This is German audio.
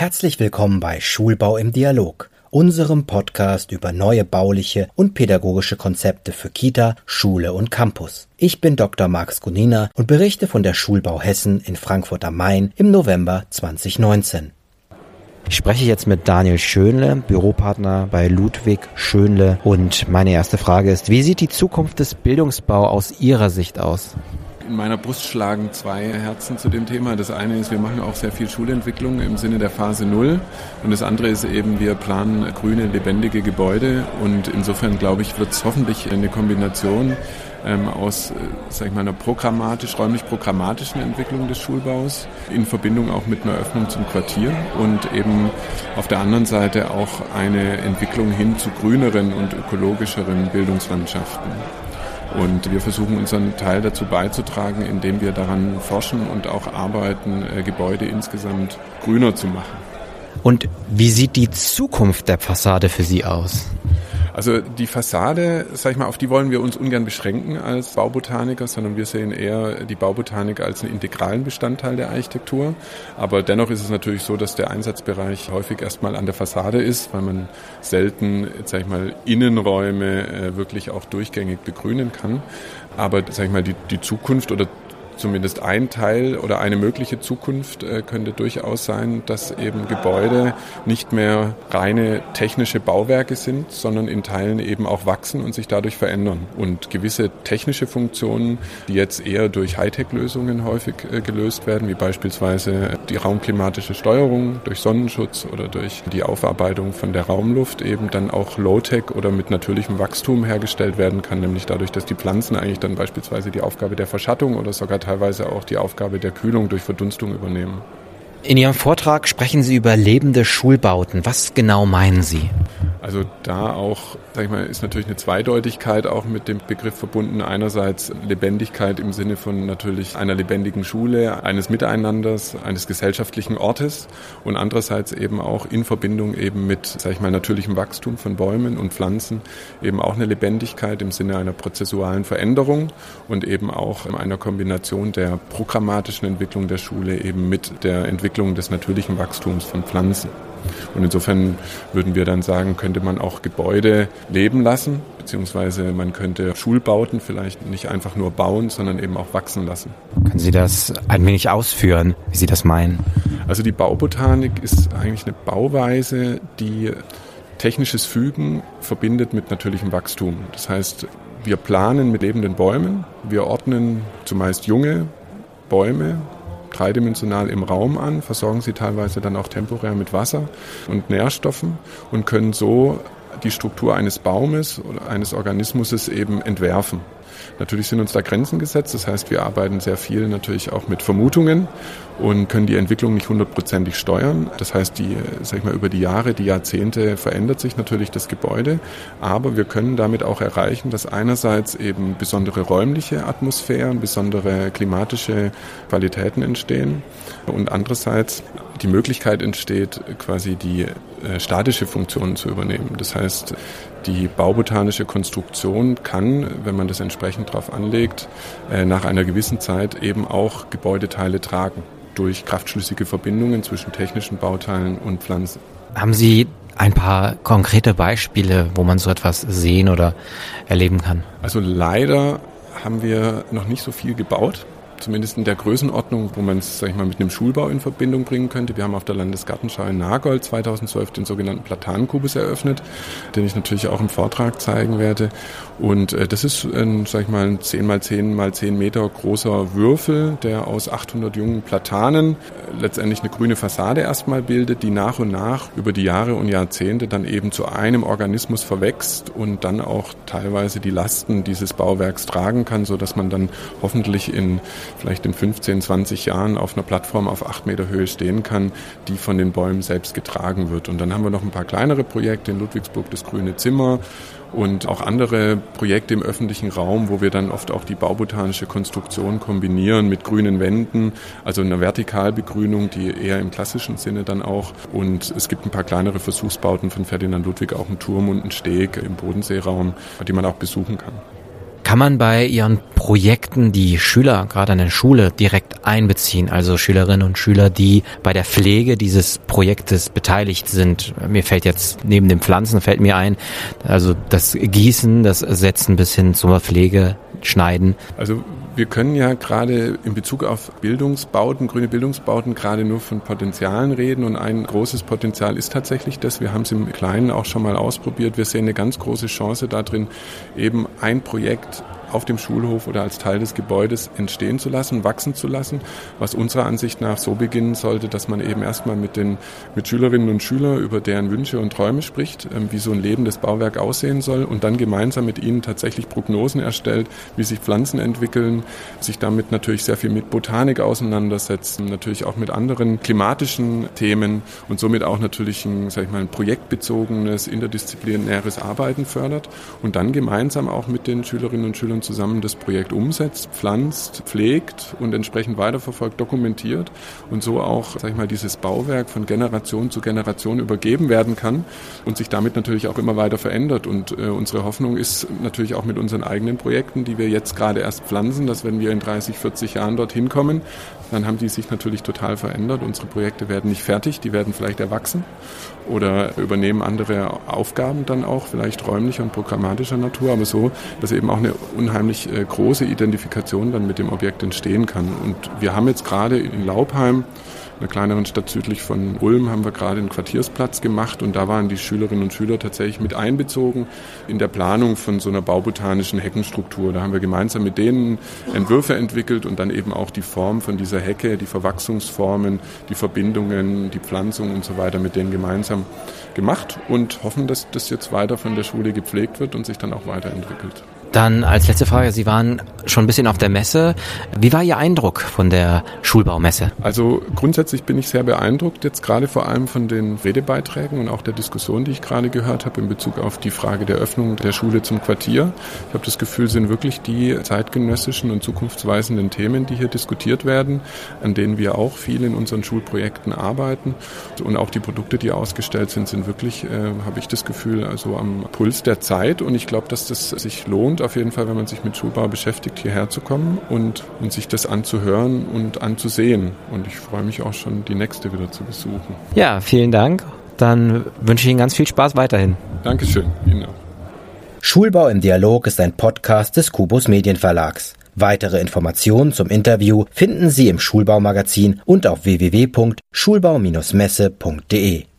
Herzlich willkommen bei Schulbau im Dialog, unserem Podcast über neue bauliche und pädagogische Konzepte für Kita, Schule und Campus. Ich bin Dr. Max Gunina und berichte von der Schulbau Hessen in Frankfurt am Main im November 2019. Ich spreche jetzt mit Daniel Schönle, Büropartner bei Ludwig Schönle. Und meine erste Frage ist, wie sieht die Zukunft des Bildungsbau aus Ihrer Sicht aus? In meiner Brust schlagen zwei Herzen zu dem Thema. Das eine ist, wir machen auch sehr viel Schulentwicklung im Sinne der Phase Null. Und das andere ist eben, wir planen grüne, lebendige Gebäude. Und insofern, glaube ich, wird es hoffentlich eine Kombination ähm, aus, äh, sag ich mal, einer programmatisch, räumlich programmatischen Entwicklung des Schulbaus in Verbindung auch mit einer Öffnung zum Quartier und eben auf der anderen Seite auch eine Entwicklung hin zu grüneren und ökologischeren Bildungslandschaften. Und wir versuchen unseren Teil dazu beizutragen, indem wir daran forschen und auch arbeiten, äh, Gebäude insgesamt grüner zu machen. Und wie sieht die Zukunft der Fassade für Sie aus? Also die Fassade, sag ich mal, auf die wollen wir uns ungern beschränken als Baubotaniker, sondern wir sehen eher die Baubotanik als einen integralen Bestandteil der Architektur. Aber dennoch ist es natürlich so, dass der Einsatzbereich häufig erstmal an der Fassade ist, weil man selten, sag ich mal, Innenräume äh, wirklich auch durchgängig begrünen kann. Aber sag ich mal, die, die Zukunft oder zumindest ein Teil oder eine mögliche Zukunft äh, könnte durchaus sein, dass eben Gebäude nicht mehr reine technische Bauwerke sind, sondern in Teilen eben auch wachsen und sich dadurch verändern. Und gewisse technische Funktionen, die jetzt eher durch Hightech-Lösungen häufig äh, gelöst werden, wie beispielsweise die raumklimatische Steuerung durch Sonnenschutz oder durch die Aufarbeitung von der Raumluft eben dann auch Low-Tech oder mit natürlichem Wachstum hergestellt werden kann, nämlich dadurch, dass die Pflanzen eigentlich dann beispielsweise die Aufgabe der Verschattung oder sogar teilweise auch die Aufgabe der Kühlung durch Verdunstung übernehmen. In Ihrem Vortrag sprechen Sie über lebende Schulbauten. Was genau meinen Sie? Also da auch, sag ich mal, ist natürlich eine Zweideutigkeit auch mit dem Begriff verbunden. Einerseits Lebendigkeit im Sinne von natürlich einer lebendigen Schule, eines Miteinanders, eines gesellschaftlichen Ortes und andererseits eben auch in Verbindung eben mit, sag ich mal, natürlichem Wachstum von Bäumen und Pflanzen eben auch eine Lebendigkeit im Sinne einer prozessualen Veränderung und eben auch einer Kombination der programmatischen Entwicklung der Schule eben mit der Entwicklung des natürlichen Wachstums von Pflanzen. Und insofern würden wir dann sagen, könnte man auch Gebäude leben lassen, beziehungsweise man könnte Schulbauten vielleicht nicht einfach nur bauen, sondern eben auch wachsen lassen. Können Sie das ein wenig ausführen, wie Sie das meinen? Also die Baubotanik ist eigentlich eine Bauweise, die technisches Fügen verbindet mit natürlichem Wachstum. Das heißt, wir planen mit lebenden Bäumen, wir ordnen zumeist junge Bäume dreidimensional im Raum an, versorgen sie teilweise dann auch temporär mit Wasser und Nährstoffen und können so die Struktur eines Baumes oder eines Organismus eben entwerfen. Natürlich sind uns da Grenzen gesetzt. Das heißt, wir arbeiten sehr viel natürlich auch mit Vermutungen und können die Entwicklung nicht hundertprozentig steuern. Das heißt, die, sag ich mal, über die Jahre, die Jahrzehnte verändert sich natürlich das Gebäude. Aber wir können damit auch erreichen, dass einerseits eben besondere räumliche Atmosphären, besondere klimatische Qualitäten entstehen und andererseits die Möglichkeit entsteht, quasi die äh, statische Funktion zu übernehmen. Das heißt, die baubotanische Konstruktion kann, wenn man das entsprechend darauf anlegt, äh, nach einer gewissen Zeit eben auch Gebäudeteile tragen durch kraftschlüssige Verbindungen zwischen technischen Bauteilen und Pflanzen. Haben Sie ein paar konkrete Beispiele, wo man so etwas sehen oder erleben kann? Also leider haben wir noch nicht so viel gebaut zumindest in der Größenordnung, wo man es, sag ich mal, mit einem Schulbau in Verbindung bringen könnte. Wir haben auf der Landesgartenschau in Nagold 2012 den sogenannten Platanenkubus eröffnet, den ich natürlich auch im Vortrag zeigen werde. Und äh, das ist ein, sag ich mal, ein 10 mal 10 mal 10 Meter großer Würfel, der aus 800 jungen Platanen äh, letztendlich eine grüne Fassade erstmal bildet, die nach und nach über die Jahre und Jahrzehnte dann eben zu einem Organismus verwächst und dann auch teilweise die Lasten dieses Bauwerks tragen kann, so dass man dann hoffentlich in vielleicht in 15, 20 Jahren auf einer Plattform auf 8 Meter Höhe stehen kann, die von den Bäumen selbst getragen wird. Und dann haben wir noch ein paar kleinere Projekte in Ludwigsburg, das Grüne Zimmer und auch andere Projekte im öffentlichen Raum, wo wir dann oft auch die baubotanische Konstruktion kombinieren mit grünen Wänden, also einer Vertikalbegrünung, die eher im klassischen Sinne dann auch. Und es gibt ein paar kleinere Versuchsbauten von Ferdinand Ludwig, auch einen Turm und einen Steg im Bodenseeraum, die man auch besuchen kann. Kann man bei Ihren Projekten die Schüler gerade an der Schule direkt einbeziehen, also Schülerinnen und Schüler, die bei der Pflege dieses Projektes beteiligt sind? Mir fällt jetzt neben den Pflanzen fällt mir ein, also das Gießen, das Setzen bis hin zur Pflege, Schneiden. Also wir können ja gerade in Bezug auf Bildungsbauten, grüne Bildungsbauten, gerade nur von Potenzialen reden. Und ein großes Potenzial ist tatsächlich das. Wir haben es im Kleinen auch schon mal ausprobiert. Wir sehen eine ganz große Chance darin, eben ein Projekt auf dem Schulhof oder als Teil des Gebäudes entstehen zu lassen, wachsen zu lassen, was unserer Ansicht nach so beginnen sollte, dass man eben erstmal mit den mit Schülerinnen und Schülern über deren Wünsche und Träume spricht, ähm, wie so ein lebendes Bauwerk aussehen soll und dann gemeinsam mit ihnen tatsächlich Prognosen erstellt, wie sich Pflanzen entwickeln, sich damit natürlich sehr viel mit Botanik auseinandersetzen, natürlich auch mit anderen klimatischen Themen und somit auch natürlich ein, sag ich mal, ein projektbezogenes, interdisziplinäres Arbeiten fördert und dann gemeinsam auch mit den Schülerinnen und Schülern zusammen das Projekt umsetzt, pflanzt, pflegt und entsprechend weiterverfolgt, dokumentiert und so auch, sag ich mal, dieses Bauwerk von Generation zu Generation übergeben werden kann und sich damit natürlich auch immer weiter verändert. Und äh, unsere Hoffnung ist natürlich auch mit unseren eigenen Projekten, die wir jetzt gerade erst pflanzen, dass wenn wir in 30, 40 Jahren dorthin kommen, dann haben die sich natürlich total verändert. Unsere Projekte werden nicht fertig, die werden vielleicht erwachsen oder übernehmen andere Aufgaben dann auch, vielleicht räumlicher und programmatischer Natur, aber so, dass eben auch eine unheimlich äh, große Identifikation dann mit dem Objekt entstehen kann. Und wir haben jetzt gerade in Laubheim einer kleineren Stadt südlich von Ulm haben wir gerade einen Quartiersplatz gemacht und da waren die Schülerinnen und Schüler tatsächlich mit einbezogen in der Planung von so einer baubotanischen Heckenstruktur. Da haben wir gemeinsam mit denen Entwürfe entwickelt und dann eben auch die Form von dieser Hecke, die Verwachsungsformen, die Verbindungen, die Pflanzung und so weiter mit denen gemeinsam gemacht und hoffen, dass das jetzt weiter von der Schule gepflegt wird und sich dann auch weiterentwickelt. Dann als letzte Frage, Sie waren schon ein bisschen auf der Messe. Wie war Ihr Eindruck von der Schulbaumesse? Also grundsätzlich bin ich sehr beeindruckt, jetzt gerade vor allem von den Redebeiträgen und auch der Diskussion, die ich gerade gehört habe in Bezug auf die Frage der Öffnung der Schule zum Quartier. Ich habe das Gefühl, sind wirklich die zeitgenössischen und zukunftsweisenden Themen, die hier diskutiert werden, an denen wir auch viel in unseren Schulprojekten arbeiten. Und auch die Produkte, die ausgestellt sind, sind wirklich, äh, habe ich das Gefühl, also am Puls der Zeit. Und ich glaube, dass das sich lohnt, lohnt auf jeden Fall, wenn man sich mit Schulbau beschäftigt, hierher zu kommen und, und sich das anzuhören und anzusehen. Und ich freue mich auch schon, die nächste wieder zu besuchen. Ja, vielen Dank. Dann wünsche ich Ihnen ganz viel Spaß weiterhin. Dankeschön. Ihnen auch. Schulbau im Dialog ist ein Podcast des Kubus Medienverlags. Weitere Informationen zum Interview finden Sie im Schulbaumagazin und auf www.schulbau-messe.de.